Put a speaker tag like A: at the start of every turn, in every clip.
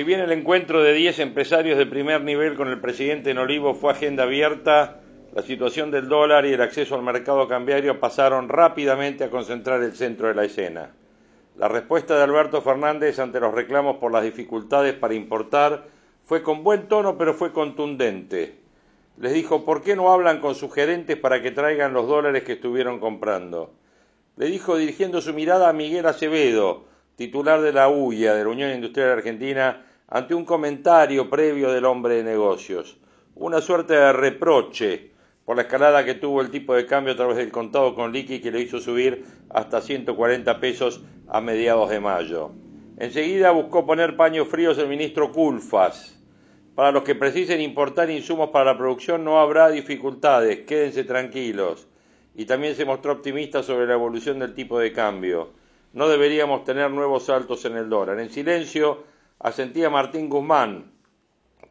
A: Si bien el encuentro de 10 empresarios de primer nivel con el presidente en Olivo fue agenda abierta, la situación del dólar y el acceso al mercado cambiario pasaron rápidamente a concentrar el centro de la escena. La respuesta de Alberto Fernández ante los reclamos por las dificultades para importar fue con buen tono pero fue contundente. Les dijo, ¿por qué no hablan con sus gerentes para que traigan los dólares que estuvieron comprando? Le dijo dirigiendo su mirada a Miguel Acevedo, titular de la UIA, de la Unión Industrial Argentina, ante un comentario previo del hombre de negocios, una suerte de reproche por la escalada que tuvo el tipo de cambio a través del contado con liqui que le hizo subir hasta 140 pesos a mediados de mayo. Enseguida buscó poner paños fríos el ministro Culfas. Para los que precisen importar insumos para la producción no habrá dificultades, quédense tranquilos. Y también se mostró optimista sobre la evolución del tipo de cambio. No deberíamos tener nuevos saltos en el dólar. En silencio, asentía Martín Guzmán,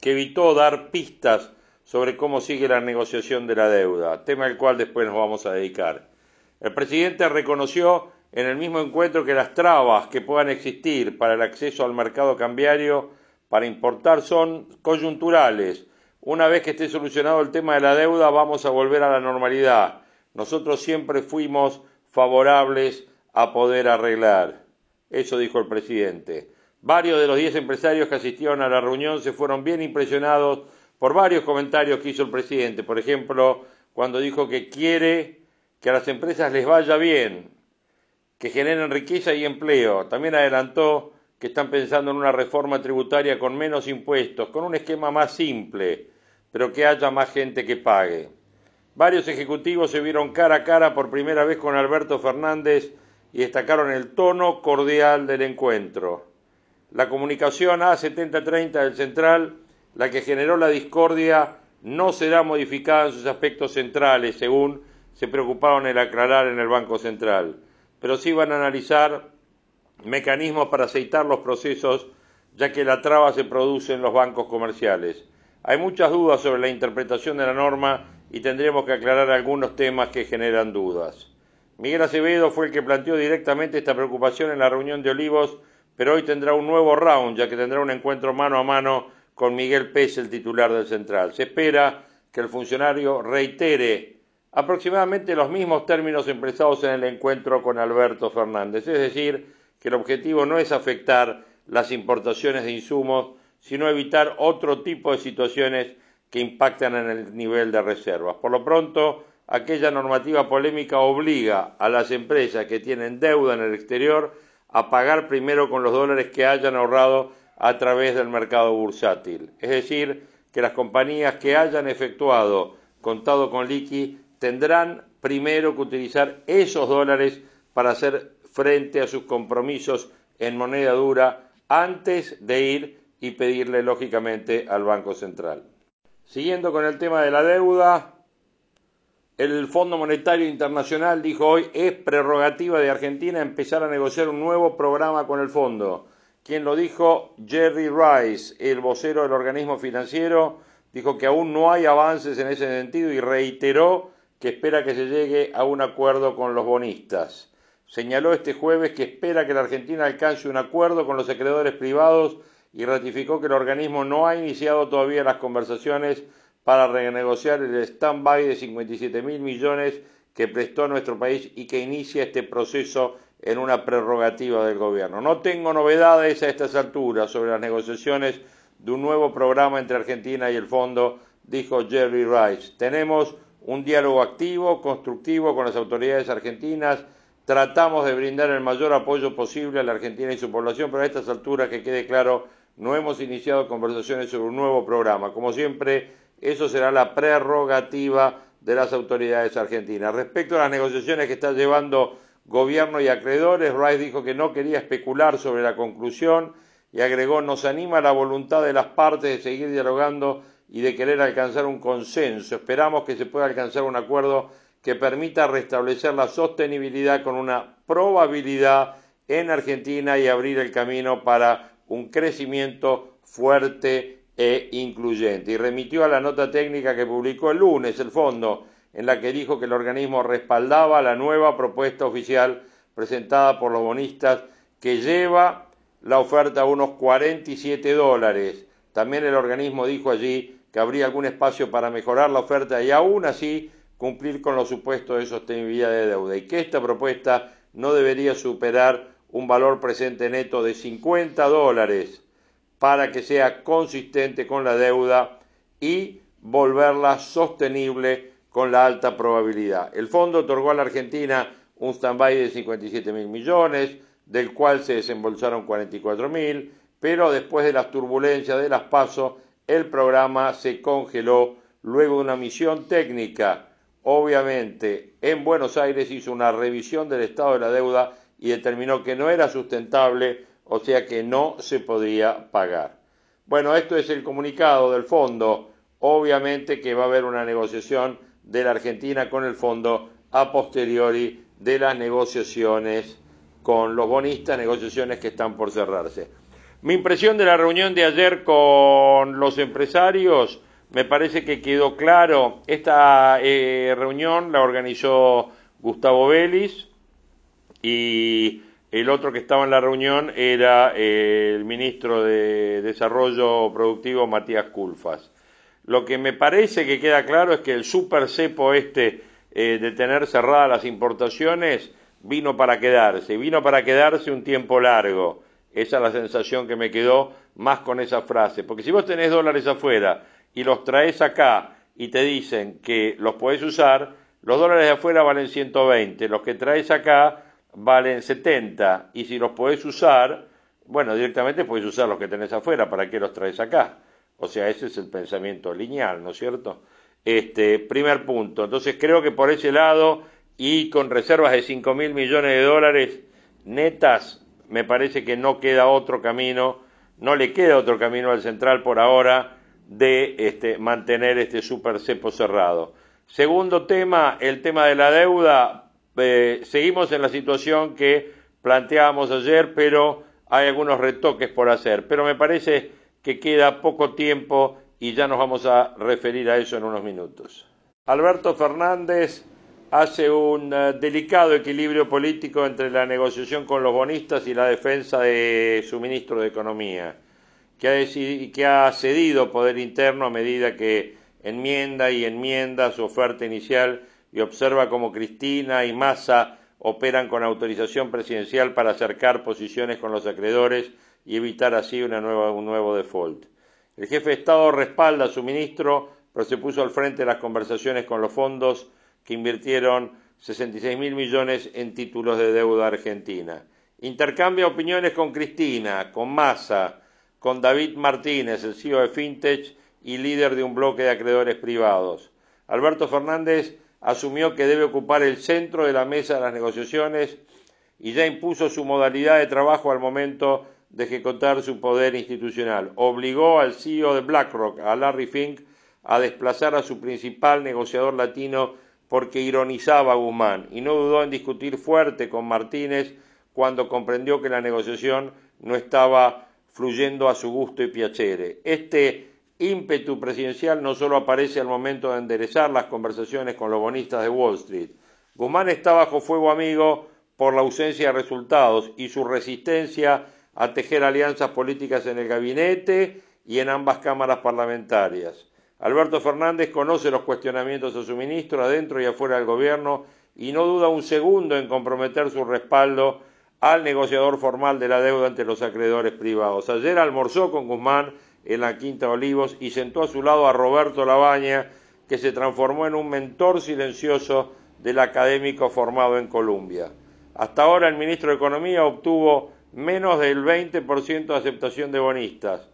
A: que evitó dar pistas sobre cómo sigue la negociación de la deuda, tema al cual después nos vamos a dedicar. El presidente reconoció en el mismo encuentro que las trabas que puedan existir para el acceso al mercado cambiario para importar son coyunturales. Una vez que esté solucionado el tema de la deuda vamos a volver a la normalidad. Nosotros siempre fuimos favorables a poder arreglar. Eso dijo el presidente. Varios de los diez empresarios que asistieron a la reunión se fueron bien impresionados por varios comentarios que hizo el presidente. Por ejemplo, cuando dijo que quiere que a las empresas les vaya bien, que generen riqueza y empleo. También adelantó que están pensando en una reforma tributaria con menos impuestos, con un esquema más simple, pero que haya más gente que pague. Varios ejecutivos se vieron cara a cara por primera vez con Alberto Fernández y destacaron el tono cordial del encuentro. La comunicación A7030 del Central, la que generó la discordia, no será modificada en sus aspectos centrales, según se preocuparon en aclarar en el Banco Central, pero sí van a analizar mecanismos para aceitar los procesos, ya que la traba se produce en los bancos comerciales. Hay muchas dudas sobre la interpretación de la norma y tendremos que aclarar algunos temas que generan dudas. Miguel Acevedo fue el que planteó directamente esta preocupación en la reunión de Olivos pero hoy tendrá un nuevo round, ya que tendrá un encuentro mano a mano con Miguel Pérez, el titular del Central. Se espera que el funcionario reitere aproximadamente los mismos términos empresados en el encuentro con Alberto Fernández, es decir, que el objetivo no es afectar las importaciones de insumos, sino evitar otro tipo de situaciones que impactan en el nivel de reservas. Por lo pronto, aquella normativa polémica obliga a las empresas que tienen deuda en el exterior a pagar primero con los dólares que hayan ahorrado a través del mercado bursátil. Es decir, que las compañías que hayan efectuado contado con liqui tendrán primero que utilizar esos dólares para hacer frente a sus compromisos en moneda dura antes de ir y pedirle lógicamente al Banco Central. Siguiendo con el tema de la deuda, el Fondo Monetario Internacional dijo hoy es prerrogativa de Argentina empezar a negociar un nuevo programa con el fondo. Quien lo dijo, Jerry Rice, el vocero del organismo financiero, dijo que aún no hay avances en ese sentido y reiteró que espera que se llegue a un acuerdo con los bonistas. Señaló este jueves que espera que la Argentina alcance un acuerdo con los acreedores privados y ratificó que el organismo no ha iniciado todavía las conversaciones para renegociar el stand-by de 57 mil millones que prestó nuestro país y que inicia este proceso en una prerrogativa del gobierno. No tengo novedades a estas alturas sobre las negociaciones de un nuevo programa entre Argentina y el fondo, dijo Jerry Rice. Tenemos un diálogo activo, constructivo con las autoridades argentinas. Tratamos de brindar el mayor apoyo posible a la Argentina y su población, pero a estas alturas, que quede claro, no hemos iniciado conversaciones sobre un nuevo programa. Como siempre, eso será la prerrogativa de las autoridades argentinas. Respecto a las negociaciones que está llevando gobierno y acreedores, Rice dijo que no quería especular sobre la conclusión y agregó nos anima la voluntad de las partes de seguir dialogando y de querer alcanzar un consenso. Esperamos que se pueda alcanzar un acuerdo que permita restablecer la sostenibilidad con una probabilidad en Argentina y abrir el camino para un crecimiento fuerte e incluyente. Y remitió a la nota técnica que publicó el lunes el fondo, en la que dijo que el organismo respaldaba la nueva propuesta oficial presentada por los bonistas que lleva la oferta a unos 47 dólares. También el organismo dijo allí que habría algún espacio para mejorar la oferta y aún así cumplir con los supuestos de sostenibilidad de deuda y que esta propuesta no debería superar un valor presente neto de 50 dólares para que sea consistente con la deuda y volverla sostenible con la alta probabilidad. El fondo otorgó a la Argentina un stand-by de 57 mil millones, del cual se desembolsaron 44 mil, pero después de las turbulencias de las PASO, el programa se congeló luego de una misión técnica. Obviamente, en Buenos Aires hizo una revisión del estado de la deuda y determinó que no era sustentable, o sea que no se podía pagar. Bueno, esto es el comunicado del fondo. Obviamente que va a haber una negociación de la Argentina con el fondo a posteriori de las negociaciones con los bonistas, negociaciones que están por cerrarse. Mi impresión de la reunión de ayer con los empresarios, me parece que quedó claro, esta eh, reunión la organizó Gustavo Vélez y el otro que estaba en la reunión era eh, el ministro de Desarrollo Productivo Matías Culfas. Lo que me parece que queda claro es que el super cepo este eh, de tener cerradas las importaciones vino para quedarse, vino para quedarse un tiempo largo. Esa es la sensación que me quedó más con esa frase. Porque si vos tenés dólares afuera y los traes acá y te dicen que los podés usar, los dólares de afuera valen 120, los que traes acá valen 70 y si los podés usar, bueno, directamente podés usar los que tenés afuera, ¿para qué los traes acá? O sea, ese es el pensamiento lineal, ¿no es cierto? Este, primer punto. Entonces creo que por ese lado y con reservas de 5 mil millones de dólares netas, me parece que no queda otro camino, no le queda otro camino al central por ahora de este, mantener este super cepo cerrado. Segundo tema, el tema de la deuda. Eh, seguimos en la situación que planteábamos ayer, pero hay algunos retoques por hacer. Pero me parece que queda poco tiempo y ya nos vamos a referir a eso en unos minutos. Alberto Fernández hace un eh, delicado equilibrio político entre la negociación con los bonistas y la defensa de su ministro de Economía, que ha, que ha cedido poder interno a medida que enmienda y enmienda su oferta inicial y observa cómo Cristina y Massa operan con autorización presidencial para acercar posiciones con los acreedores y evitar así un nuevo default. El jefe de Estado respalda a su ministro, pero se puso al frente de las conversaciones con los fondos que invirtieron 66 mil millones en títulos de deuda argentina. Intercambia opiniones con Cristina, con Massa, con David Martínez, el CEO de Fintech y líder de un bloque de acreedores privados. Alberto Fernández asumió que debe ocupar el centro de la mesa de las negociaciones y ya impuso su modalidad de trabajo al momento de ejecutar su poder institucional. Obligó al CEO de BlackRock, a Larry Fink, a desplazar a su principal negociador latino porque ironizaba a Guzmán y no dudó en discutir fuerte con Martínez cuando comprendió que la negociación no estaba fluyendo a su gusto y piacere. Este ímpetu presidencial no solo aparece al momento de enderezar las conversaciones con los bonistas de Wall Street. Guzmán está bajo fuego amigo por la ausencia de resultados y su resistencia a tejer alianzas políticas en el gabinete y en ambas cámaras parlamentarias. Alberto Fernández conoce los cuestionamientos a su ministro adentro y afuera del gobierno y no duda un segundo en comprometer su respaldo al negociador formal de la deuda ante los acreedores privados. Ayer almorzó con Guzmán en la Quinta Olivos y sentó a su lado a Roberto Labaña, que se transformó en un mentor silencioso del académico formado en Colombia. Hasta ahora el ministro de Economía obtuvo menos del 20% de aceptación de bonistas,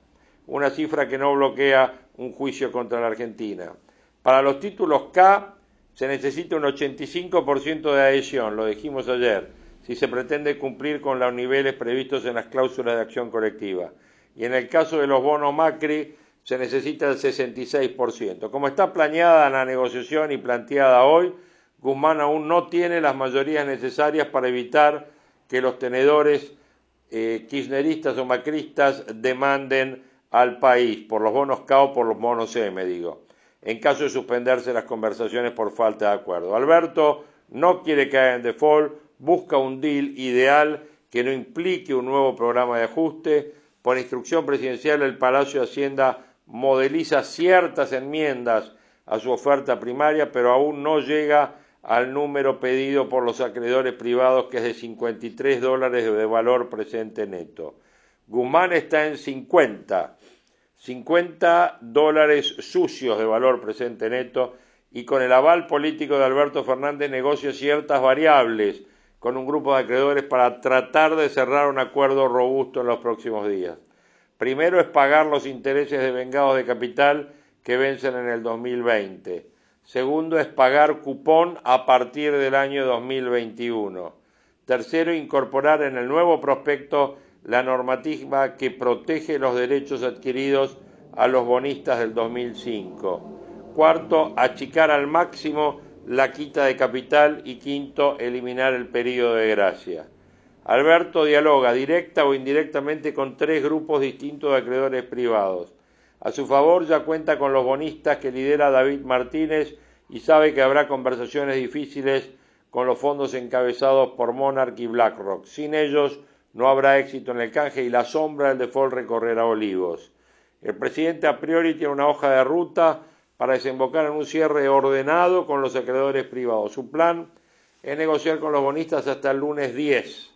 A: una cifra que no bloquea un juicio contra la Argentina. Para los títulos K, se necesita un 85% de adhesión, lo dijimos ayer, si se pretende cumplir con los niveles previstos en las cláusulas de acción colectiva. Y en el caso de los bonos Macri, se necesita el 66%. Como está planeada la negociación y planteada hoy, Guzmán aún no tiene las mayorías necesarias para evitar que los tenedores eh, kirchneristas o macristas demanden al país por los bonos K o por los bonos M, digo en caso de suspenderse las conversaciones por falta de acuerdo. Alberto no quiere caer en default, busca un deal ideal que no implique un nuevo programa de ajuste. Por instrucción presidencial, el Palacio de Hacienda modeliza ciertas enmiendas a su oferta primaria, pero aún no llega al número pedido por los acreedores privados, que es de 53 dólares de valor presente neto. Guzmán está en 50 50 dólares sucios de valor presente neto y con el aval político de Alberto Fernández negocia ciertas variables con un grupo de acreedores para tratar de cerrar un acuerdo robusto en los próximos días. Primero es pagar los intereses de vengados de capital que vencen en el 2020. Segundo es pagar cupón a partir del año 2021. Tercero, incorporar en el nuevo prospecto la normativa que protege los derechos adquiridos a los bonistas del 2005. Cuarto, achicar al máximo la quita de capital y quinto, eliminar el periodo de gracia. Alberto dialoga directa o indirectamente con tres grupos distintos de acreedores privados. A su favor ya cuenta con los bonistas que lidera David Martínez y sabe que habrá conversaciones difíciles con los fondos encabezados por Monarch y BlackRock. Sin ellos, no habrá éxito en el canje y la sombra del default recorrerá olivos. El presidente a priori tiene una hoja de ruta para desembocar en un cierre ordenado con los acreedores privados. Su plan es negociar con los bonistas hasta el lunes 10.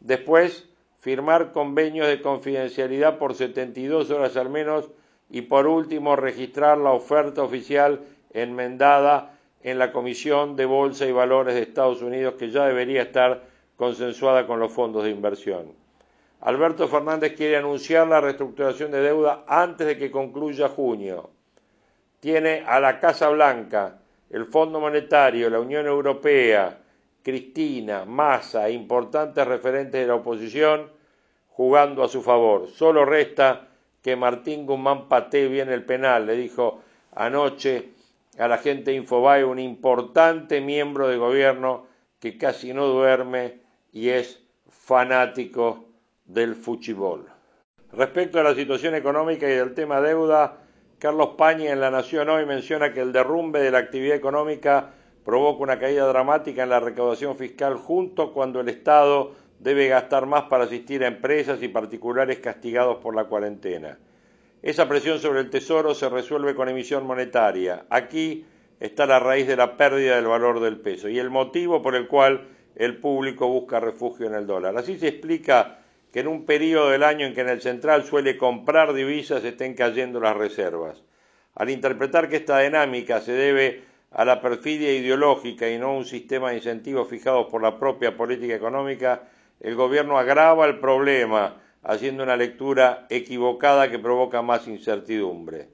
A: Después, firmar convenios de confidencialidad por 72 horas al menos y por último registrar la oferta oficial enmendada en la Comisión de Bolsa y Valores de Estados Unidos que ya debería estar consensuada con los fondos de inversión. Alberto Fernández quiere anunciar la reestructuración de deuda antes de que concluya junio. Tiene a la Casa Blanca, el Fondo Monetario, la Unión Europea, Cristina, Massa importantes referentes de la oposición jugando a su favor. Solo resta que Martín Guzmán patee bien el penal, le dijo anoche a la gente de Infobae, un importante miembro de gobierno que casi no duerme y es fanático del fútbol. Respecto a la situación económica y del tema deuda, Carlos Paña en La Nación hoy menciona que el derrumbe de la actividad económica provoca una caída dramática en la recaudación fiscal junto cuando el Estado debe gastar más para asistir a empresas y particulares castigados por la cuarentena. Esa presión sobre el Tesoro se resuelve con emisión monetaria. Aquí está la raíz de la pérdida del valor del peso y el motivo por el cual el público busca refugio en el dólar. Así se explica que en un periodo del año en que en el central suele comprar divisas estén cayendo las reservas. Al interpretar que esta dinámica se debe a la perfidia ideológica y no a un sistema de incentivos fijados por la propia política económica, el gobierno agrava el problema haciendo una lectura equivocada que provoca más incertidumbre.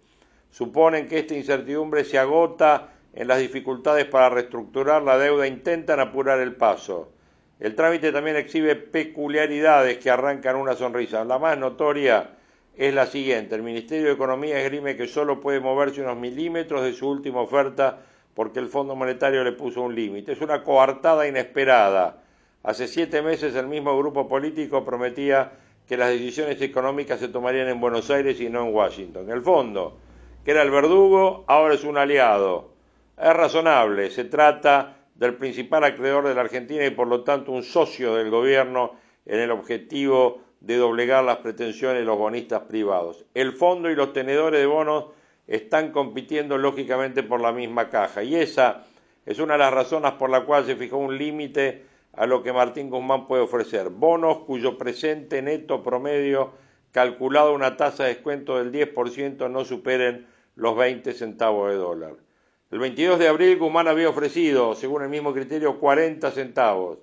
A: Suponen que esta incertidumbre se agota en las dificultades para reestructurar la deuda, intentan apurar el paso. El trámite también exhibe peculiaridades que arrancan una sonrisa. La más notoria es la siguiente. El Ministerio de Economía esgrime que solo puede moverse unos milímetros de su última oferta porque el Fondo Monetario le puso un límite. Es una coartada inesperada. Hace siete meses el mismo grupo político prometía que las decisiones económicas se tomarían en Buenos Aires y no en Washington. El fondo, que era el verdugo, ahora es un aliado. Es razonable, se trata del principal acreedor de la Argentina y por lo tanto un socio del gobierno en el objetivo de doblegar las pretensiones de los bonistas privados. El fondo y los tenedores de bonos están compitiendo lógicamente por la misma caja y esa es una de las razones por la cual se fijó un límite a lo que Martín Guzmán puede ofrecer. Bonos cuyo presente neto promedio calculado una tasa de descuento del 10% no superen los 20 centavos de dólar. El 22 de abril Guzmán había ofrecido, según el mismo criterio, 40 centavos.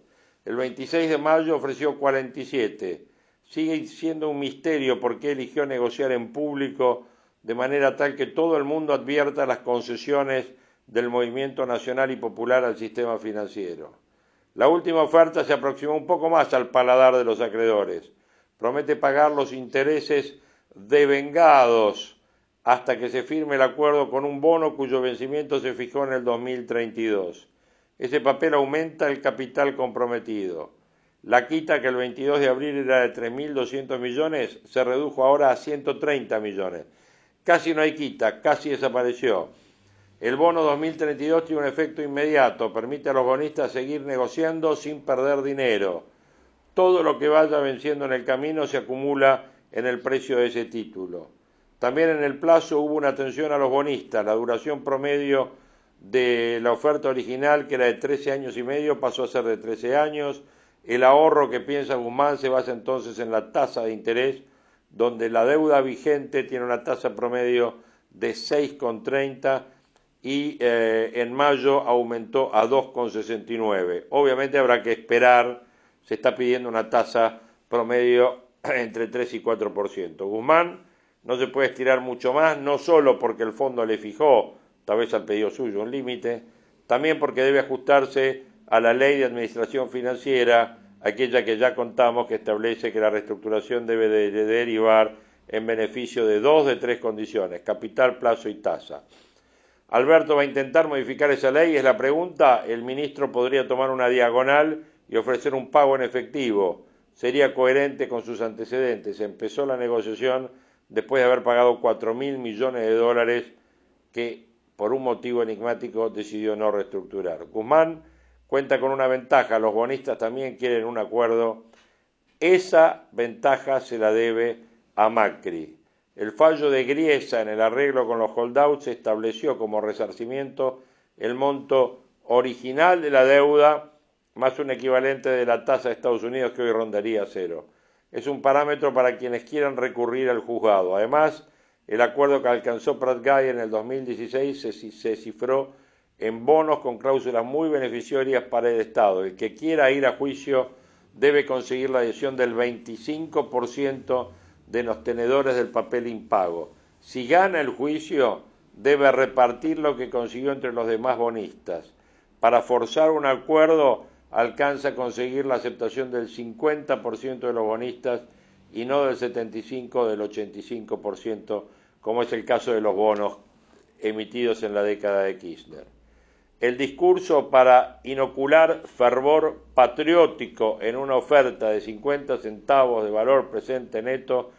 A: El 26 de mayo ofreció 47. Sigue siendo un misterio por qué eligió negociar en público de manera tal que todo el mundo advierta las concesiones del movimiento nacional y popular al sistema financiero. La última oferta se aproximó un poco más al paladar de los acreedores. Promete pagar los intereses devengados hasta que se firme el acuerdo con un bono cuyo vencimiento se fijó en el 2032. Ese papel aumenta el capital comprometido. La quita, que el 22 de abril era de 3.200 millones, se redujo ahora a 130 millones. Casi no hay quita, casi desapareció. El bono 2032 tiene un efecto inmediato, permite a los bonistas seguir negociando sin perder dinero. Todo lo que vaya venciendo en el camino se acumula en el precio de ese título. También en el plazo hubo una atención a los bonistas. La duración promedio de la oferta original, que era de 13 años y medio, pasó a ser de 13 años. El ahorro que piensa Guzmán se basa entonces en la tasa de interés, donde la deuda vigente tiene una tasa promedio de 6,30 y eh, en mayo aumentó a 2,69. Obviamente habrá que esperar, se está pidiendo una tasa promedio entre 3 y 4%. Guzmán no se puede estirar mucho más, no solo porque el fondo le fijó, tal vez al pedido suyo, un límite, también porque debe ajustarse a la ley de administración financiera, aquella que ya contamos que establece que la reestructuración debe de derivar en beneficio de dos de tres condiciones, capital, plazo y tasa. Alberto va a intentar modificar esa ley, es la pregunta. El ministro podría tomar una diagonal y ofrecer un pago en efectivo. Sería coherente con sus antecedentes. Empezó la negociación después de haber pagado cuatro mil millones de dólares que por un motivo enigmático decidió no reestructurar. Guzmán cuenta con una ventaja, los bonistas también quieren un acuerdo. Esa ventaja se la debe a Macri. El fallo de Griesa en el arreglo con los holdouts estableció como resarcimiento el monto original de la deuda más un equivalente de la tasa de Estados Unidos que hoy rondaría cero. Es un parámetro para quienes quieran recurrir al juzgado. Además, el acuerdo que alcanzó Pratt Guy en el 2016 se, se cifró en bonos con cláusulas muy beneficiarias para el Estado. El que quiera ir a juicio debe conseguir la adhesión del 25% de los tenedores del papel impago. Si gana el juicio, debe repartir lo que consiguió entre los demás bonistas. Para forzar un acuerdo, alcanza a conseguir la aceptación del 50% de los bonistas y no del 75 del 85%, como es el caso de los bonos emitidos en la década de Kirchner. El discurso para inocular fervor patriótico en una oferta de 50 centavos de valor presente neto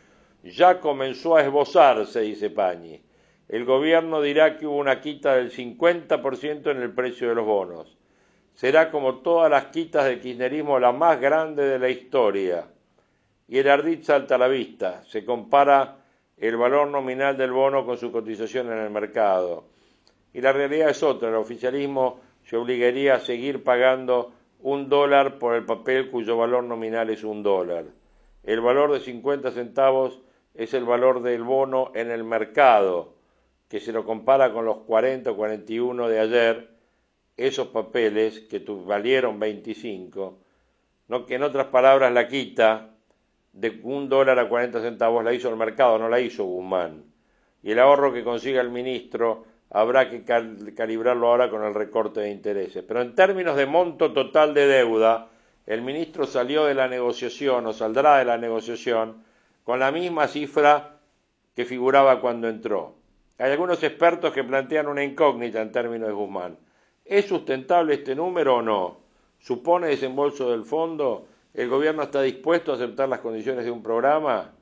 A: ya comenzó a esbozarse, dice Pañi. El gobierno dirá que hubo una quita del 50% en el precio de los bonos. Será como todas las quitas del kirchnerismo la más grande de la historia. Y el ardid salta a la vista. Se compara el valor nominal del bono con su cotización en el mercado. Y la realidad es otra. El oficialismo se obligaría a seguir pagando un dólar por el papel cuyo valor nominal es un dólar. El valor de 50 centavos es el valor del bono en el mercado, que se lo compara con los 40 o 41 de ayer, esos papeles que valieron 25, no, que en otras palabras la quita de un dólar a 40 centavos la hizo el mercado, no la hizo Guzmán. Y el ahorro que consiga el ministro habrá que calibrarlo ahora con el recorte de intereses. Pero en términos de monto total de deuda, el ministro salió de la negociación o saldrá de la negociación con la misma cifra que figuraba cuando entró. Hay algunos expertos que plantean una incógnita en términos de Guzmán. ¿Es sustentable este número o no? ¿Supone desembolso del fondo? ¿El gobierno está dispuesto a aceptar las condiciones de un programa?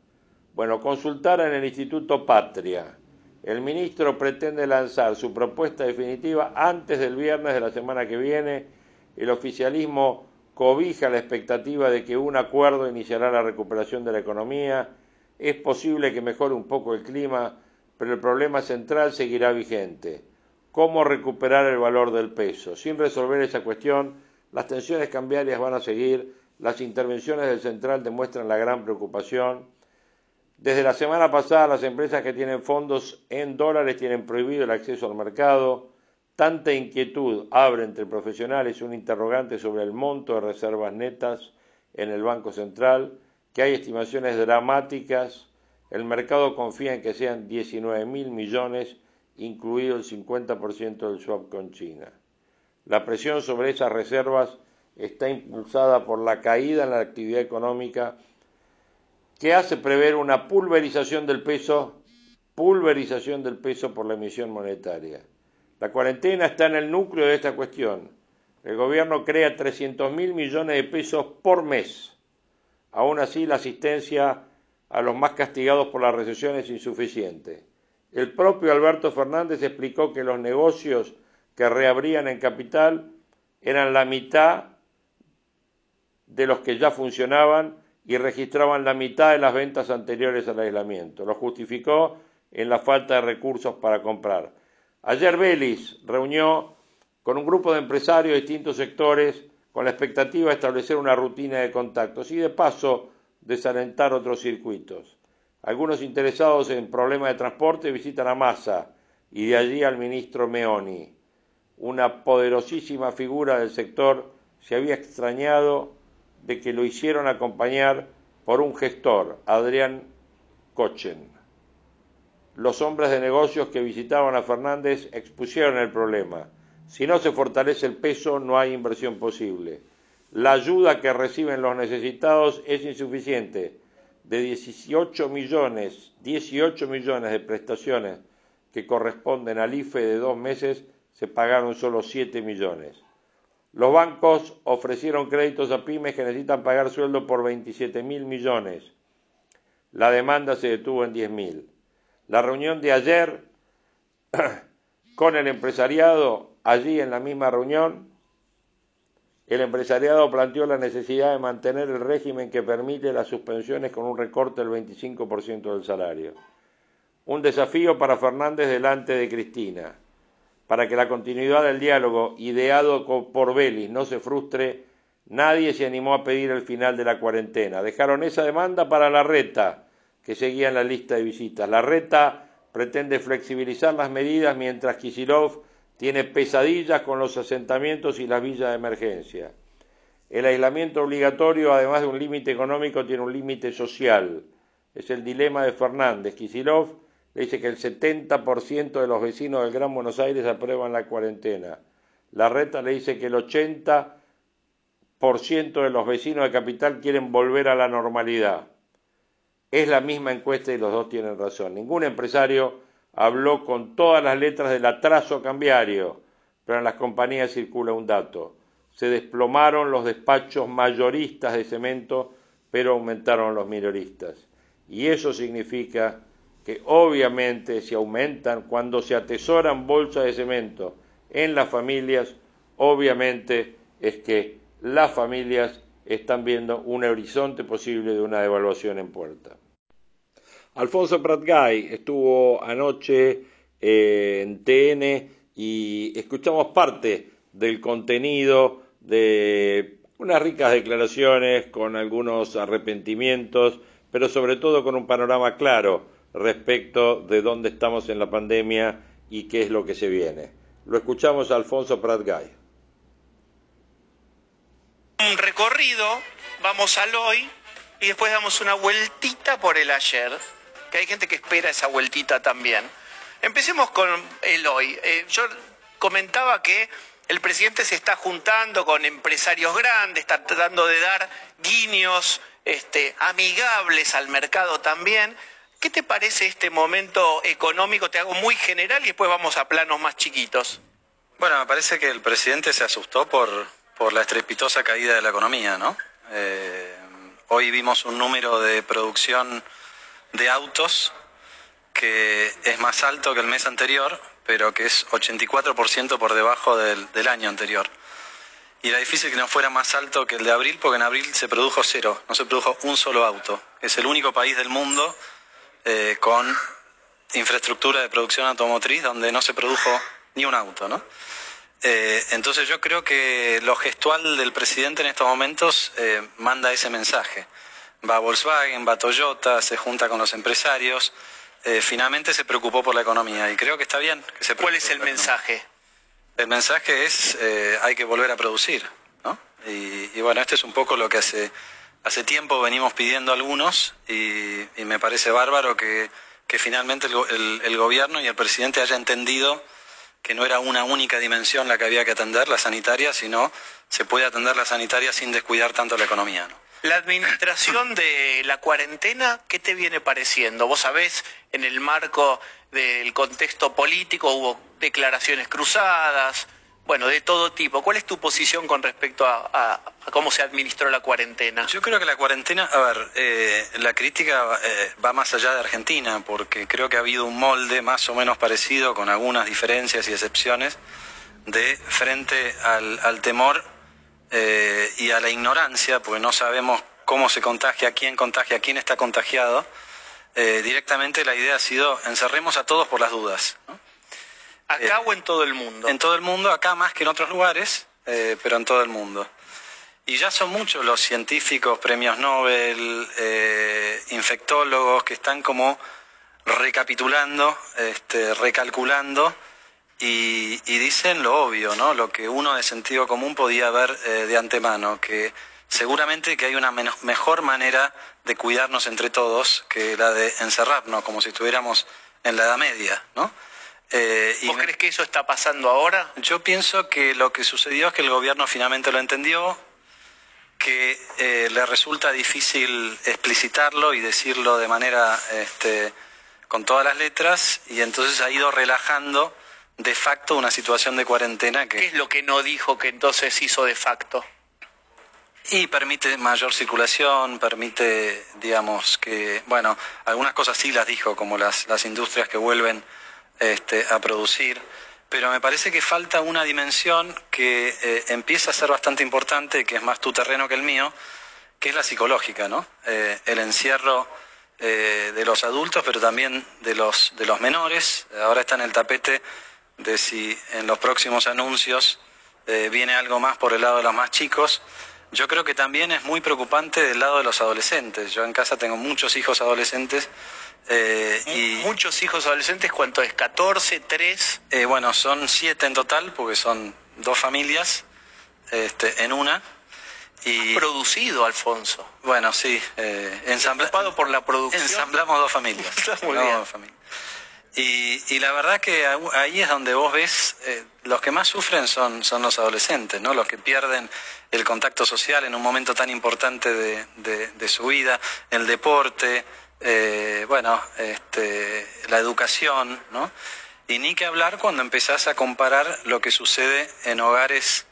A: Bueno, consultar en el Instituto Patria. El ministro pretende lanzar su propuesta definitiva antes del viernes de la semana que viene. El oficialismo cobija la expectativa de que un acuerdo iniciará la recuperación de la economía. Es posible que mejore un poco el clima, pero el problema central seguirá vigente. ¿Cómo recuperar el valor del peso? Sin resolver esa cuestión, las tensiones cambiarias van a seguir, las intervenciones del central demuestran la gran preocupación. Desde la semana pasada, las empresas que tienen fondos en dólares tienen prohibido el acceso al mercado. Tanta inquietud abre entre profesionales un interrogante sobre el monto de reservas netas en el Banco Central, que hay estimaciones dramáticas. El mercado confía en que sean 19 mil millones incluido el 50% del swap con China. La presión sobre esas reservas está impulsada por la caída en la actividad económica que hace prever una pulverización del peso, pulverización del peso por la emisión monetaria. La cuarentena está en el núcleo de esta cuestión. El gobierno crea 300 mil millones de pesos por mes. Aún así, la asistencia a los más castigados por la recesión es insuficiente. El propio Alberto Fernández explicó que los negocios que reabrían en capital eran la mitad de los que ya funcionaban y registraban la mitad de las ventas anteriores al aislamiento. Lo justificó en la falta de recursos para comprar. Ayer Belis reunió con un grupo de empresarios de distintos sectores con la expectativa de establecer una rutina de contactos y de paso desalentar otros circuitos. Algunos interesados en problemas de transporte visitan a Massa y de allí al ministro Meoni. Una poderosísima figura del sector se había extrañado de que lo hicieron acompañar por un gestor, Adrián Cochen. Los hombres de negocios que visitaban a Fernández expusieron el problema. Si no se fortalece el peso, no hay inversión posible. La ayuda que reciben los necesitados es insuficiente. De 18 millones, 18 millones de prestaciones que corresponden al IFE de dos meses, se pagaron solo 7 millones. Los bancos ofrecieron créditos a pymes que necesitan pagar sueldo por 27 mil millones. La demanda se detuvo en 10 mil. La reunión de ayer con el empresariado, allí en la misma reunión, el empresariado planteó la necesidad de mantener el régimen que permite las suspensiones con un recorte del 25% del salario. Un desafío para Fernández delante de Cristina. Para que la continuidad del diálogo ideado por Belis no se frustre, nadie se animó a pedir el final de la cuarentena. Dejaron esa demanda para la reta que seguía en la lista de visitas. La reta pretende flexibilizar las medidas mientras Kisilov tiene pesadillas con los asentamientos y las villas de emergencia. El aislamiento obligatorio, además de un límite económico, tiene un límite social. Es el dilema de Fernández. Kisilov le dice que el 70% de los vecinos del Gran Buenos Aires aprueban la cuarentena. La reta le dice que el 80% de los vecinos de Capital quieren volver a la normalidad. Es la misma encuesta y los dos tienen razón. Ningún empresario habló con todas las letras del atraso cambiario, pero en las compañías circula un dato. Se desplomaron los despachos mayoristas de cemento, pero aumentaron los minoristas. Y eso significa que obviamente se aumentan cuando se atesoran bolsas de cemento en las familias, obviamente es que las familias están viendo un horizonte posible de una devaluación en puerta. Alfonso Pratgay estuvo anoche eh, en TN y escuchamos parte del contenido de unas ricas declaraciones con algunos arrepentimientos, pero sobre todo con un panorama claro respecto de dónde estamos en la pandemia y qué es lo que se viene. Lo escuchamos Alfonso Pratgay.
B: Un recorrido, vamos al hoy y después damos una vueltita por el ayer que hay gente que espera esa vueltita también. Empecemos con el hoy. Eh, yo comentaba que el presidente se está juntando con empresarios grandes, está tratando de dar guiños este, amigables al mercado también. ¿Qué te parece este momento económico? Te hago muy general y después vamos a planos más chiquitos.
C: Bueno, me parece que el presidente se asustó por, por la estrepitosa caída de la economía, ¿no? Eh, hoy vimos un número de producción de autos que es más alto que el mes anterior, pero que es 84% por debajo del, año anterior. Y era difícil que no fuera más alto que el de abril, porque en abril se produjo cero, no se produjo un solo auto. Es el único país del mundo eh, con infraestructura de producción automotriz donde no se produjo ni un auto, ¿no? Eh, entonces yo creo que lo gestual del presidente en estos momentos eh, manda ese mensaje va a Volkswagen, va a Toyota, se junta con los empresarios, eh, finalmente se preocupó por la economía y creo que está bien. Que se
B: ¿Cuál es el mensaje?
C: El mensaje es eh, hay que volver a producir, ¿no? Y, bueno, este es un poco lo que hace, hace tiempo venimos pidiendo algunos y, me parece bárbaro que, que finalmente el, gobierno y el presidente haya entendido que no era una única dimensión la que había que atender, la sanitaria, sino se puede atender la sanitaria sin descuidar tanto la economía.
B: La administración de la cuarentena, ¿qué te viene pareciendo? Vos sabés, en el marco del contexto político hubo declaraciones cruzadas, bueno, de todo tipo. ¿Cuál es tu posición con respecto a, cómo se administró la cuarentena?
C: Yo creo que la cuarentena, a ver, eh, la crítica eh, va más allá de Argentina, porque creo que ha habido un molde más o menos parecido, con algunas diferencias y excepciones, de frente al, temor eh, y a la ignorancia, porque no sabemos cómo se contagia, quién contagia, quién está contagiado. directamente la idea ha sido encerremos a todos por las dudas.
B: ¿Acá o en todo el mundo?
C: En todo el mundo, acá más que en otros lugares, eh, pero en todo el mundo. Y ya son muchos los científicos, premios Nobel, eh, infectólogos que están como recapitulando, este, recalculando y, dicen lo obvio, ¿no? Lo que uno de sentido común podía ver eh, de antemano, que seguramente que hay una mejor manera de cuidarnos entre todos que la de encerrarnos, como si estuviéramos en la Edad Media, ¿no?
B: Eh, ¿Vos crees que eso está pasando ahora?
C: Yo pienso que lo que sucedió es que el gobierno finalmente lo entendió, que eh, le resulta difícil explicitarlo y decirlo de manera este, con todas las letras, y entonces ha ido relajando de facto una situación de cuarentena que...
B: ¿Qué es lo que no dijo que entonces hizo de facto?
C: Y permite mayor circulación, permite, digamos, que, bueno, algunas cosas sí las dijo, como las, las industrias que vuelven este, a producir, pero me parece que falta una dimensión que eh, empieza a ser bastante importante, que es más tu terreno que el mío, que es la psicológica, ¿no? Eh, el encierro eh, de los adultos, pero también de los, de los menores. Ahora está en el tapete de si en los próximos anuncios viene algo más por el lado de los más chicos. Yo creo que también es muy preocupante del lado de los adolescentes. Yo en casa tengo muchos hijos adolescentes
B: eh, y, Muchos hijos adolescentes, ¿cuánto es? ¿14, 3?
C: Eh, bueno, son siete en total, porque son dos familias este, en una.
B: Y... producido, Alfonso.
C: Bueno, sí.
B: Eh, ensambla... por la producción.
C: Ensamblamos dos familias. Y, la verdad que ahí es donde vos ves, eh, los que más sufren son, son los adolescentes, ¿no? Los que pierden el contacto social en un momento tan importante de, de su vida, el deporte, eh, bueno, este, la educación, ¿no? Y ni que hablar cuando empezás a comparar lo que sucede en hogares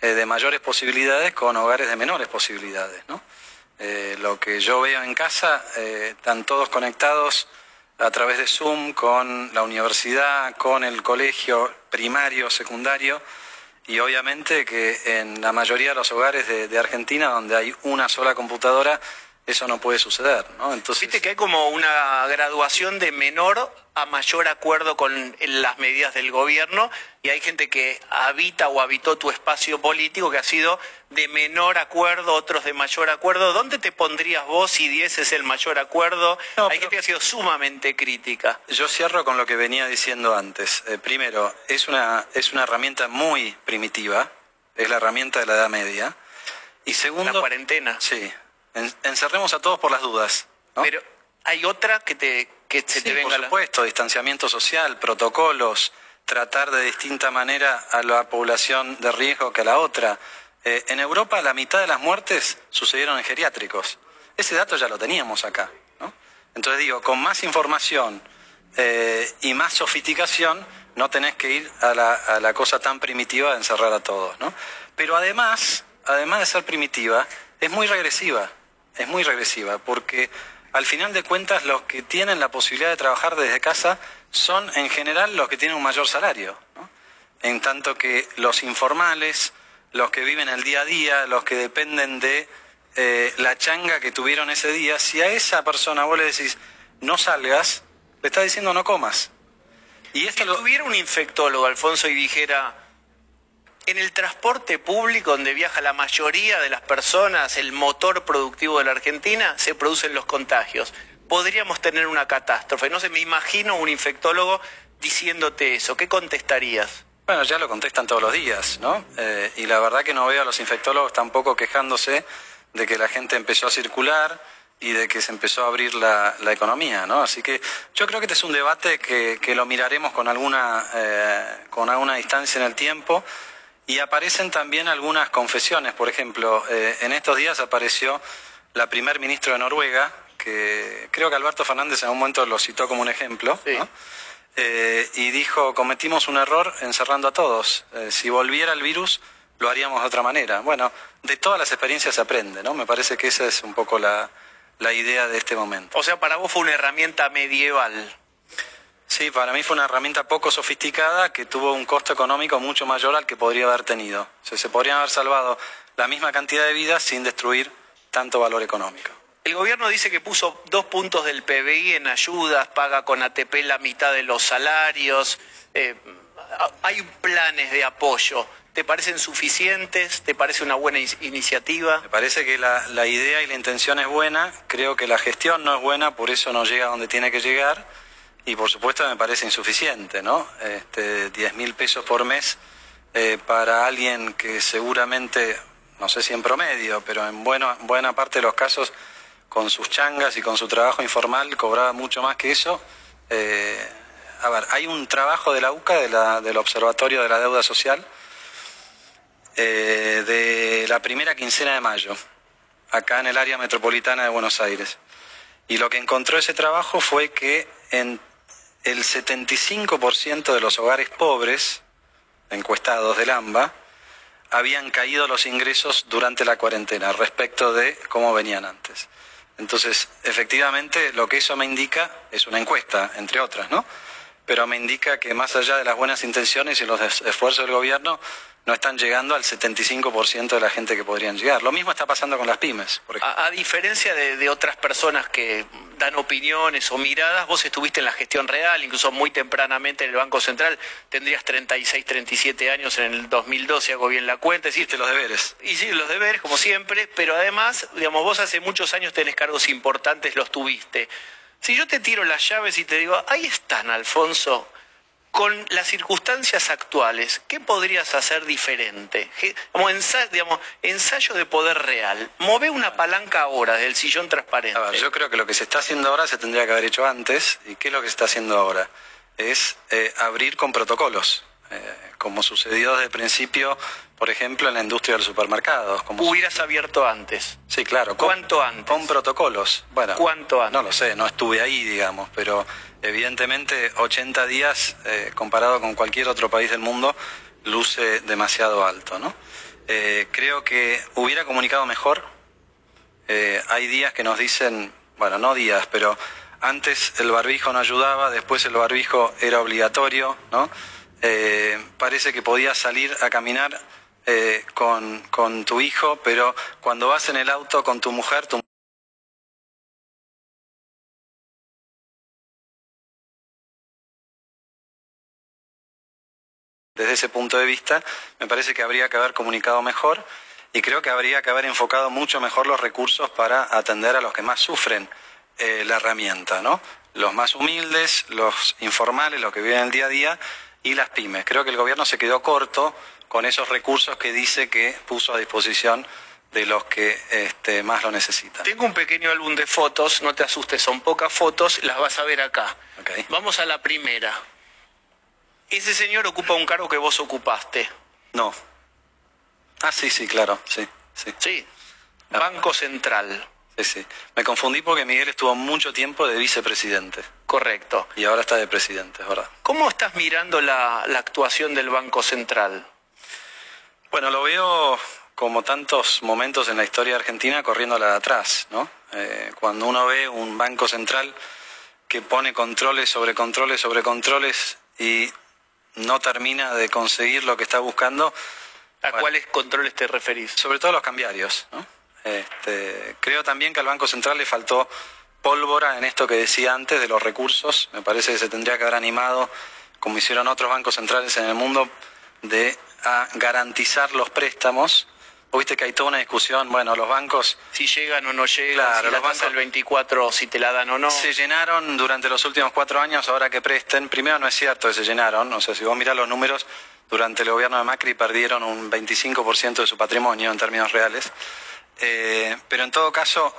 C: eh, de mayores posibilidades con hogares de menores posibilidades, ¿no? Eh, lo que yo veo en casa, están todos conectados a través de Zoom con la universidad, con el colegio primario, secundario, y obviamente que en la mayoría de los hogares de Argentina, donde hay una sola computadora, eso no puede suceder, ¿no?
B: Entonces... Viste que hay como una graduación de menor a mayor acuerdo con las medidas del gobierno y hay gente que habita o habitó tu espacio político que ha sido de menor acuerdo, otros de mayor acuerdo. ¿Dónde te pondrías vos si dieses el mayor acuerdo? hay gente que ha sido sumamente crítica.
C: Yo cierro con lo que venía diciendo antes. Eh, primero, es una, es una herramienta muy primitiva, es la herramienta de la Edad Media. Y segundo...
B: La cuarentena.
C: Sí, encerremos a todos por las dudas.
B: Pero hay otra que te que se te venga
C: por supuesto, distanciamiento social, protocolos, tratar de distinta manera a la población de riesgo que a la otra. Eh, en Europa la mitad de las muertes sucedieron en geriátricos. Ese dato ya lo teníamos acá. ¿no? Entonces digo, con más información eh, y más sofisticación, no tenés que ir a la, a la cosa tan primitiva de encerrar a todos. ¿no? Pero además, además de ser primitiva, es muy regresiva es muy regresiva, porque al final de cuentas los que tienen la posibilidad de trabajar desde casa son en general los que tienen un mayor salario, en tanto que los informales, los que viven el día a día, los que dependen de eh, la changa que tuvieron ese día, si a esa persona vos le decís no salgas, le está diciendo no comas.
B: Y esto si tuviera un infectólogo, Alfonso, y dijera, en el transporte público, donde viaja la mayoría de las personas, el motor productivo de la Argentina, se producen los contagios. Podríamos tener una catástrofe. No sé, me imagino un infectólogo diciéndote eso. ¿Qué contestarías?
C: Bueno, ya lo contestan todos los días, ¿no? Eh, y la verdad que no veo a los infectólogos tampoco quejándose de que la gente empezó a circular y de que se empezó a abrir la, economía, ¿no? Así que yo creo que este es un debate que, lo miraremos con alguna, eh, con alguna distancia en el tiempo y aparecen también algunas confesiones. Por ejemplo, eh, en estos días apareció la primer ministra de Noruega, que creo que Alberto Fernández en un momento lo citó como un ejemplo, eh, y dijo, cometimos un error encerrando a todos. si volviera el virus, lo haríamos de otra manera. Bueno, de todas las experiencias se aprende, ¿no? Me parece que esa es un poco la, la idea de este momento.
B: O sea, para vos fue una herramienta medieval.
C: Sí, para mí fue una herramienta poco sofisticada que tuvo un costo económico mucho mayor al que podría haber tenido. O sea, se podrían haber salvado la misma cantidad de vidas sin destruir tanto valor económico.
B: El gobierno dice que puso dos puntos del PBI en ayudas, paga con ATP la mitad de los salarios, eh, hay planes de apoyo. ¿Te parecen suficientes? ¿Te parece una buena iniciativa?
C: Me parece que la, idea y la intención es buena, creo que la gestión no es buena, por eso no llega donde tiene que llegar y por supuesto me parece insuficiente, ¿no? Este, 10 mil pesos por mes eh, para alguien que seguramente, no sé si en promedio, pero en buena, buena parte de los casos con sus changas y con su trabajo informal cobraba mucho más que eso. Eh, a ver, hay un trabajo de la UCA, del Observatorio de la Deuda Social, eh, de la primera quincena de mayo, acá en el área metropolitana de Buenos Aires. Y lo que encontró ese trabajo fue que en el 75% de los hogares pobres, encuestados del AMBA, habían caído los ingresos durante la cuarentena respecto de cómo venían antes. Entonces, efectivamente, lo que eso me indica es una encuesta, entre otras, ¿no? Pero me indica que más allá de las buenas intenciones y los esfuerzos del gobierno, no están llegando al 75% de la gente que podrían llegar. Lo mismo está pasando con las pymes.
B: a, diferencia de, otras personas que dan opiniones o miradas, vos estuviste en la gestión real, incluso muy tempranamente en el Banco Central, tendrías 36, 37 años en el 2012, hago bien la cuenta.
C: Hiciste los deberes.
B: Y sí, los deberes, como siempre, pero además, digamos, vos hace muchos años tenés cargos importantes, los tuviste. Si yo te tiro las llaves y te digo, ahí están, Alfonso, con las circunstancias actuales, ¿qué podrías hacer diferente? Como ensayo, digamos, ensayo de poder real. Move una palanca ahora del sillón transparente.
C: yo creo que lo que se está haciendo ahora se tendría que haber hecho antes. ¿Y qué es lo que se está haciendo ahora? Es eh, abrir con protocolos, como sucedió desde el principio, por ejemplo, en la industria de los supermercados. Como
B: Hubieras abierto antes.
C: Sí, claro.
B: ¿Cuánto antes?
C: Con protocolos. Bueno,
B: ¿Cuánto antes?
C: No lo sé, no estuve ahí, digamos, pero evidentemente 80 días eh, comparado con cualquier otro país del mundo luce demasiado alto, ¿no? Eh, creo que hubiera comunicado mejor. Eh, hay días que nos dicen, bueno, no días, pero antes el barbijo no ayudaba, después el barbijo era obligatorio, ¿no? Parece que podías salir a caminar con, con tu hijo, pero cuando vas en el auto con tu mujer, tu desde ese punto de vista, me parece que habría que haber comunicado mejor y creo que habría que haber enfocado mucho mejor los recursos para atender a los que más sufren eh, la herramienta, ¿no? Los más humildes, los informales, los que viven el día a día y las pymes. Creo que el gobierno se quedó corto con esos recursos que dice que puso a disposición de los que este, más lo necesitan.
B: Tengo un pequeño álbum de fotos, no te asustes, son pocas fotos, las vas a ver acá. Vamos a la primera. Ese señor ocupa un cargo que vos ocupaste.
C: No. Ah, sí, sí, claro, sí, sí.
B: Sí, Banco Central.
C: Sí, sí. Me confundí porque Miguel estuvo mucho tiempo de vicepresidente.
B: Correcto.
C: Y ahora está de presidente, es verdad.
B: ¿Cómo estás mirando la, actuación del Banco Central?
C: Bueno, lo veo como tantos momentos en la historia argentina corriendo la de atrás, ¿no? Eh, cuando uno ve un Banco Central que pone controles sobre controles sobre controles y no termina de conseguir lo que está buscando.
B: ¿A cuáles controles te referís?
C: Sobre todo los cambiarios. Este, creo también que al Banco Central le faltó pólvora en esto que decía antes de los recursos. Me parece que se tendría que haber animado, como hicieron otros bancos centrales en el mundo, de garantizar los préstamos viste que hay toda una discusión, bueno, los bancos...
B: Si llegan o no llegan, claro, si los bancos el 24, si te la dan o no.
C: Se llenaron durante los últimos cuatro años, ahora que presten. Primero no es cierto que se llenaron, o sea, si vos mirás los números, durante el gobierno de Macri perdieron un 25% de su patrimonio en términos reales. Eh, pero en todo caso,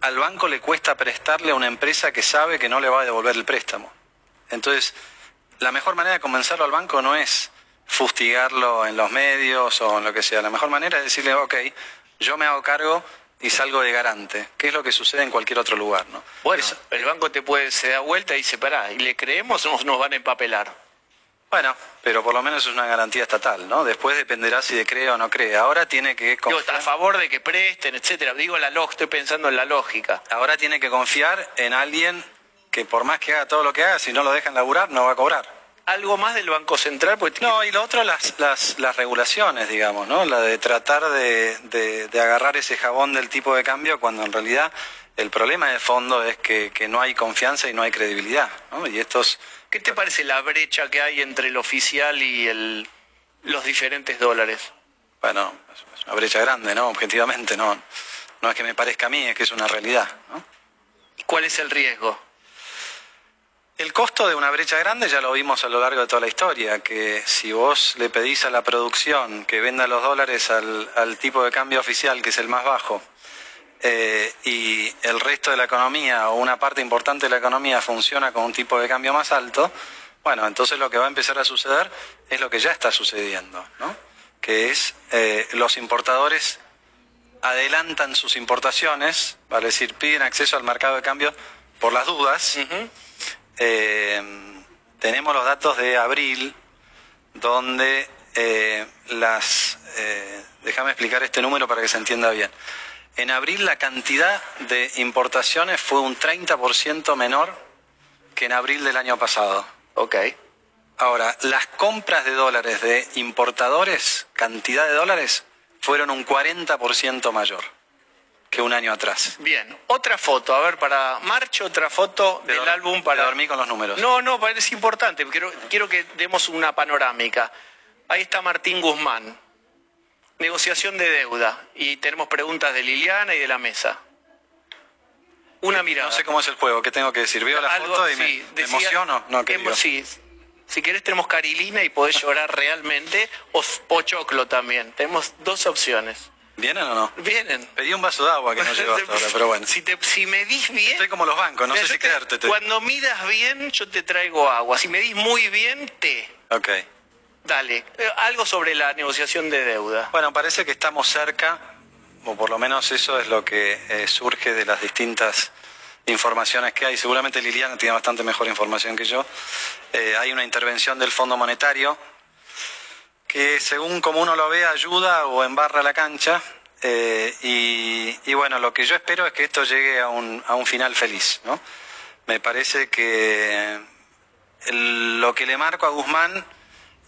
C: al banco le cuesta prestarle a una empresa que sabe que no le va a devolver el préstamo. Entonces, la mejor manera de convencerlo al banco no es fustigarlo en los medios o en lo que sea. La mejor manera es decirle, ok, yo me hago cargo y salgo de garante, que es lo que sucede en cualquier otro lugar. ¿no?
B: Bueno, el banco te puede, se da vuelta y dice, pará, ¿y le creemos o nos van a empapelar?
C: Bueno, pero por lo menos es una garantía estatal, ¿no? Después dependerá si de cree o no cree. Ahora tiene que
B: confiar... a favor de que presten, etcétera. Digo la lógica, estoy pensando en la lógica.
C: Ahora tiene que confiar en alguien que por más que haga todo lo que haga, si no lo dejan laburar, no va a cobrar.
B: ¿Algo más del Banco Central?
C: No, y lo otro, las, las, las, regulaciones, digamos, ¿no? La de tratar de, de, agarrar ese jabón del tipo de cambio cuando en realidad el problema de fondo es que, que no hay confianza y no hay credibilidad, ¿no? Y estos
B: ¿Qué te parece la brecha que hay entre el oficial y el, los diferentes dólares?
C: Bueno, es una brecha grande, ¿no? Objetivamente, no, no es que me parezca a mí, es que es una realidad. ¿no?
B: ¿Cuál es el riesgo?
C: El costo de una brecha grande ya lo vimos a lo largo de toda la historia, que si vos le pedís a la producción que venda los dólares al, al tipo de cambio oficial, que es el más bajo, eh, y el resto de la economía o una parte importante de la economía funciona con un tipo de cambio más alto, bueno, entonces lo que va a empezar a suceder es lo que ya está sucediendo, ¿no? que es eh, los importadores adelantan sus importaciones, vale decir, piden acceso al mercado de cambio por las dudas. Eh, tenemos los datos de abril, donde las... déjame explicar este número para que se entienda bien. En abril la cantidad de importaciones fue un 30% menor que en abril del año pasado.
B: Ok.
C: Ahora, las compras de dólares de importadores, cantidad de dólares, fueron un 40% mayor que un año atrás.
B: Bien, otra foto, a ver, para Marcho, otra foto del álbum para...
C: dormir con los números.
B: No, no, es importante, quiero, quiero que demos una panorámica. Ahí está Martín Guzmán, negociación de deuda y tenemos preguntas de Liliana y de la mesa. Una mirada.
C: No sé cómo es el juego, ¿qué tengo que decir? Veo la foto y me, emociono. No,
B: sí, si querés tenemos Carilina y podés llorar realmente o Pochoclo también. Tenemos dos opciones.
C: ¿Vienen o no?
B: Vienen.
C: Pedí un vaso de agua que no llegó hasta ahora, pero bueno.
B: Si, te, si medís bien...
C: Estoy como los bancos, no sé si creerte.
B: Cuando midas bien, yo te traigo agua. Si medís muy bien, té.
C: Ok.
B: Dale, eh, algo sobre la negociación de deuda.
C: Bueno, parece que estamos cerca, o por lo menos eso es lo que eh, surge de las distintas informaciones que hay. Seguramente Liliana tiene bastante mejor información que yo. Eh, hay una intervención del Fondo Monetario que según como uno lo ve ayuda o embarra la cancha. y, bueno, lo que yo espero es que esto llegue a un, a un final feliz. ¿no? Me parece que lo que le marco a Guzmán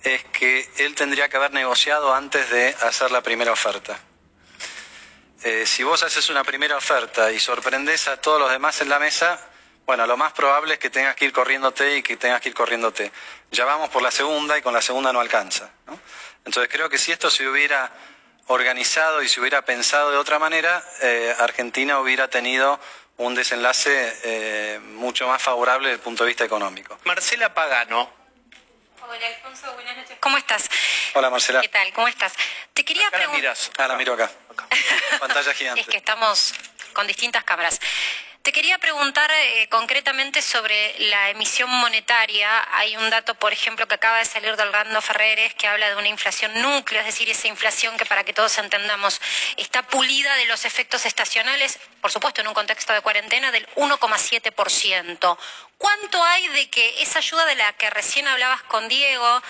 C: es que él tendría que haber negociado antes de hacer la primera oferta. Eh, si vos haces una primera oferta y sorprendes a todos los demás en la mesa, bueno, lo más probable es que tengas que ir corriéndote y que tengas que ir corriéndote. Ya vamos por la segunda y con la segunda no alcanza. Entonces creo que si esto se hubiera organizado y se hubiera pensado de otra manera, eh, Argentina hubiera tenido un desenlace eh, mucho más favorable desde el punto de vista económico.
B: Marcela Pagano,
D: Hola Alfonso, buenas noches. ¿Cómo estás?
C: Hola Marcela.
D: ¿Qué tal? ¿Cómo estás?
B: Te quería preguntar.
C: Ah, la miro acá. Pantalla gigante.
D: es que estamos con distintas cámaras. Te quería preguntar eh, concretamente sobre la emisión monetaria. Hay un dato, por ejemplo, que acaba de salir del Rando Ferreres que habla de una inflación núcleo, es decir, esa inflación que para que todos entendamos está pulida de los efectos estacionales, por supuesto en un contexto de cuarentena, del 1,7%. ¿Cuánto hay de que esa ayuda de la que recién hablabas con Diego,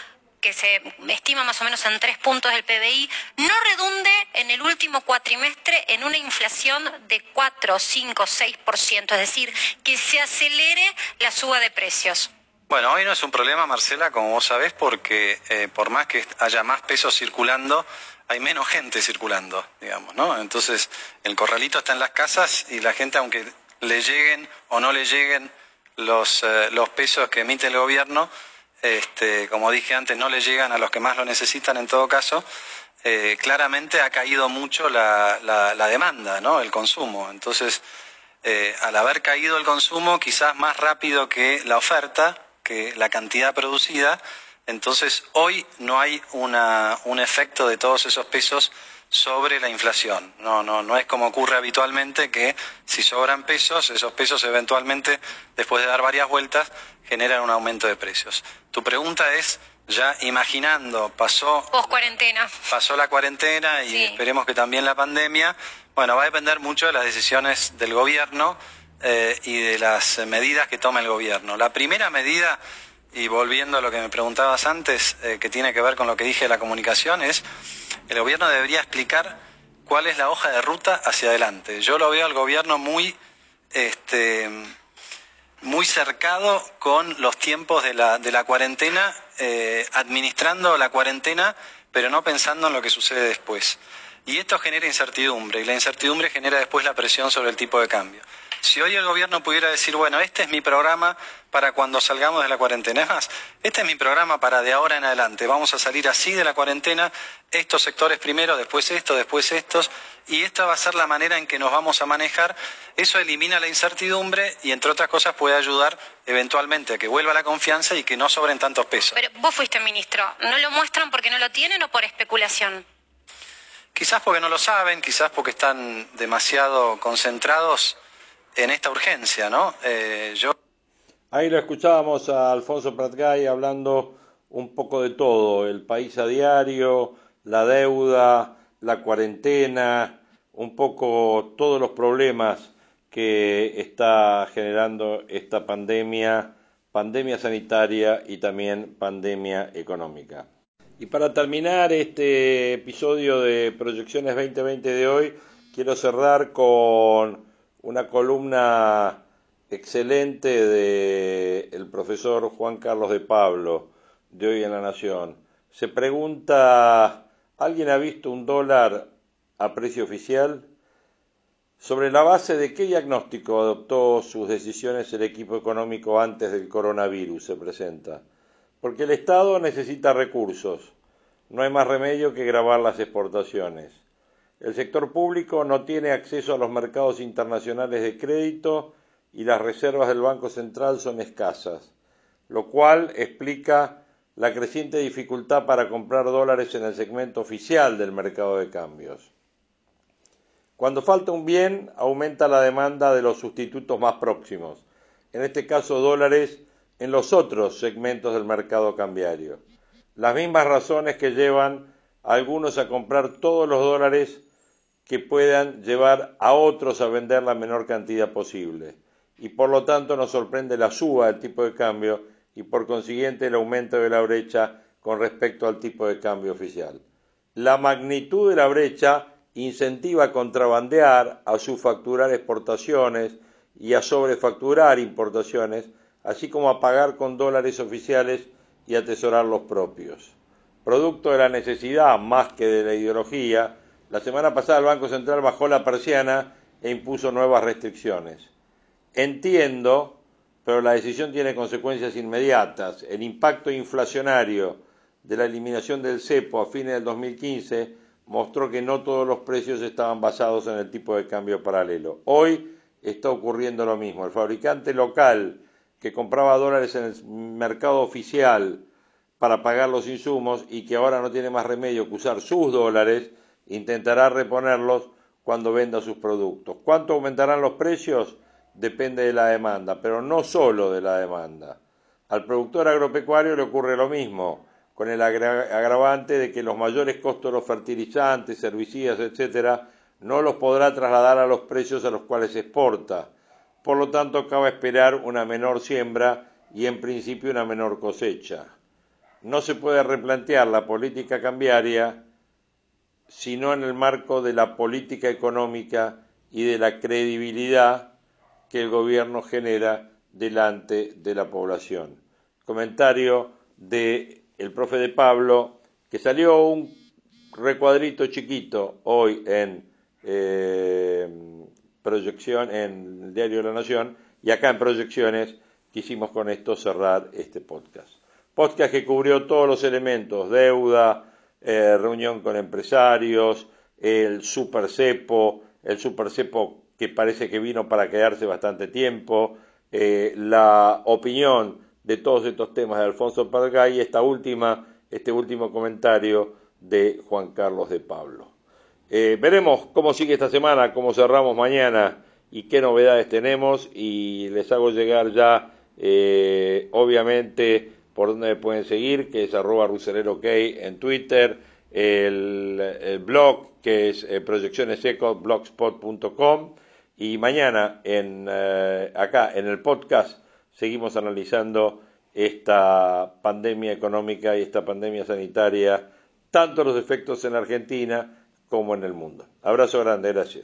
D: que se estima más o menos en tres puntos del PBI, no redunde en el último cuatrimestre en una inflación de 4, 5, 6%, es decir, que se acelere la suba de precios.
C: Bueno, hoy no es un problema, Marcela, como vos sabés, porque eh, por más que haya más pesos circulando, hay menos gente circulando, digamos, ¿no? Entonces, el corralito está en las casas y la gente, aunque le lleguen o no le lleguen los, eh, los pesos que emite el gobierno, este, como dije antes, no le llegan a los que más lo necesitan en todo caso, eh, claramente ha caído mucho la, demanda, ¿no? el consumo. Entonces, eh, al haber caído el consumo, quizás más rápido que la oferta, que la cantidad producida, entonces hoy no hay un efecto de todos esos pesos sobre la inflación. No, no, no es como ocurre habitualmente que si sobran pesos, esos pesos eventualmente, después de dar varias vueltas, generan un aumento de precios. Tu pregunta es, ya imaginando, pasó...
D: Post cuarentena.
C: Pasó la cuarentena y esperemos que también la pandemia. Bueno, va a depender mucho de las decisiones del gobierno eh, y de las medidas que toma el gobierno. La primera medida, y volviendo a lo que me preguntabas antes, eh, que tiene que ver con lo que dije de la comunicación, es el gobierno debería explicar cuál es la hoja de ruta hacia adelante. Yo lo veo al gobierno muy, este, muy cercado con los tiempos de la, de la cuarentena, eh, administrando la cuarentena, pero no pensando en lo que sucede después. Y esto genera incertidumbre, y la incertidumbre genera después la presión sobre el tipo de cambio. Si hoy el gobierno pudiera decir, bueno, este es mi programa para cuando salgamos de la cuarentena, es más, este es mi programa para de ahora en adelante, vamos a salir así de la cuarentena, estos sectores primero, después estos, después estos, y esta va a ser la manera en que nos vamos a manejar, eso elimina la incertidumbre y entre otras cosas puede ayudar eventualmente a que vuelva la confianza y que no sobren tantos pesos.
D: Pero vos fuiste ministro, ¿no lo muestran porque no lo tienen o por especulación?
C: Quizás porque no lo saben, quizás porque están demasiado concentrados en esta urgencia, ¿no? Eh, yo...
A: Ahí lo escuchábamos a Alfonso Pratgay hablando un poco de todo, el país a diario, la deuda, la cuarentena, un poco todos los problemas que está generando esta pandemia, pandemia sanitaria y también pandemia económica. Y para terminar este episodio de Proyecciones 2020 de hoy, quiero cerrar con una columna excelente de el profesor Juan Carlos de Pablo de hoy en la Nación. Se pregunta, ¿alguien ha visto un dólar a precio oficial? ¿Sobre la base de qué diagnóstico adoptó sus decisiones el equipo económico antes del coronavirus? Se presenta. Porque el Estado necesita recursos. No hay más remedio que grabar las exportaciones. El sector público no tiene acceso a los mercados internacionales de crédito y las reservas del Banco Central son escasas, lo cual explica la creciente dificultad para comprar dólares en el segmento oficial del mercado de cambios. Cuando falta un bien, aumenta la demanda de los sustitutos más próximos, en este caso dólares en los otros segmentos del mercado cambiario. Las mismas razones que llevan a algunos a comprar todos los dólares que puedan llevar a otros a vender la menor cantidad posible. Y por lo tanto nos sorprende la suba del tipo de cambio y por consiguiente el aumento de la brecha con respecto al tipo de cambio oficial. La magnitud de la brecha incentiva a contrabandear, a subfacturar exportaciones y a sobrefacturar importaciones, así como a pagar con dólares oficiales y atesorar los propios. Producto de la necesidad más que de la ideología, la semana pasada el Banco Central bajó la persiana e impuso nuevas restricciones. Entiendo, pero la decisión tiene consecuencias inmediatas. El impacto inflacionario de la eliminación del cepo a fines del 2015 mostró que no todos los precios estaban basados en el tipo de cambio paralelo. Hoy está ocurriendo lo mismo. El fabricante local que compraba dólares en el mercado oficial para pagar los insumos y que ahora no tiene más remedio que usar sus dólares, intentará reponerlos cuando venda sus productos. ¿Cuánto aumentarán los precios? Depende de la demanda, pero no solo de la demanda. Al productor agropecuario le ocurre lo mismo, con el agravante de que los mayores costos de los fertilizantes, herbicidas, etcétera, no los podrá trasladar a los precios a los cuales exporta. Por lo tanto, acaba esperar una menor siembra y en principio una menor cosecha. No se puede replantear la política cambiaria sino en el marco de la política económica y de la credibilidad que el gobierno genera delante de la población. Comentario de el profe de Pablo, que salió un recuadrito chiquito hoy en eh, proyección en el diario de la Nación y acá en proyecciones quisimos con esto cerrar este podcast. Podcast que cubrió todos los elementos, deuda, eh, reunión con empresarios, el super cepo, el super cepo que parece que vino para quedarse bastante tiempo, eh, la opinión de todos estos temas de Alfonso Pargay y esta última, este último comentario de Juan Carlos de Pablo. Eh, veremos cómo sigue esta semana, cómo cerramos mañana y qué novedades tenemos y les hago llegar ya, obviamente, por donde me pueden seguir, que es arroba rusererok en Twitter, el, blog que es eh, proyeccioneseco.blogspot.com y mañana en, eh, acá en el podcast seguimos analizando esta pandemia económica y esta pandemia sanitaria, tanto los efectos en Argentina como en el mundo. Abrazo grande, gracias.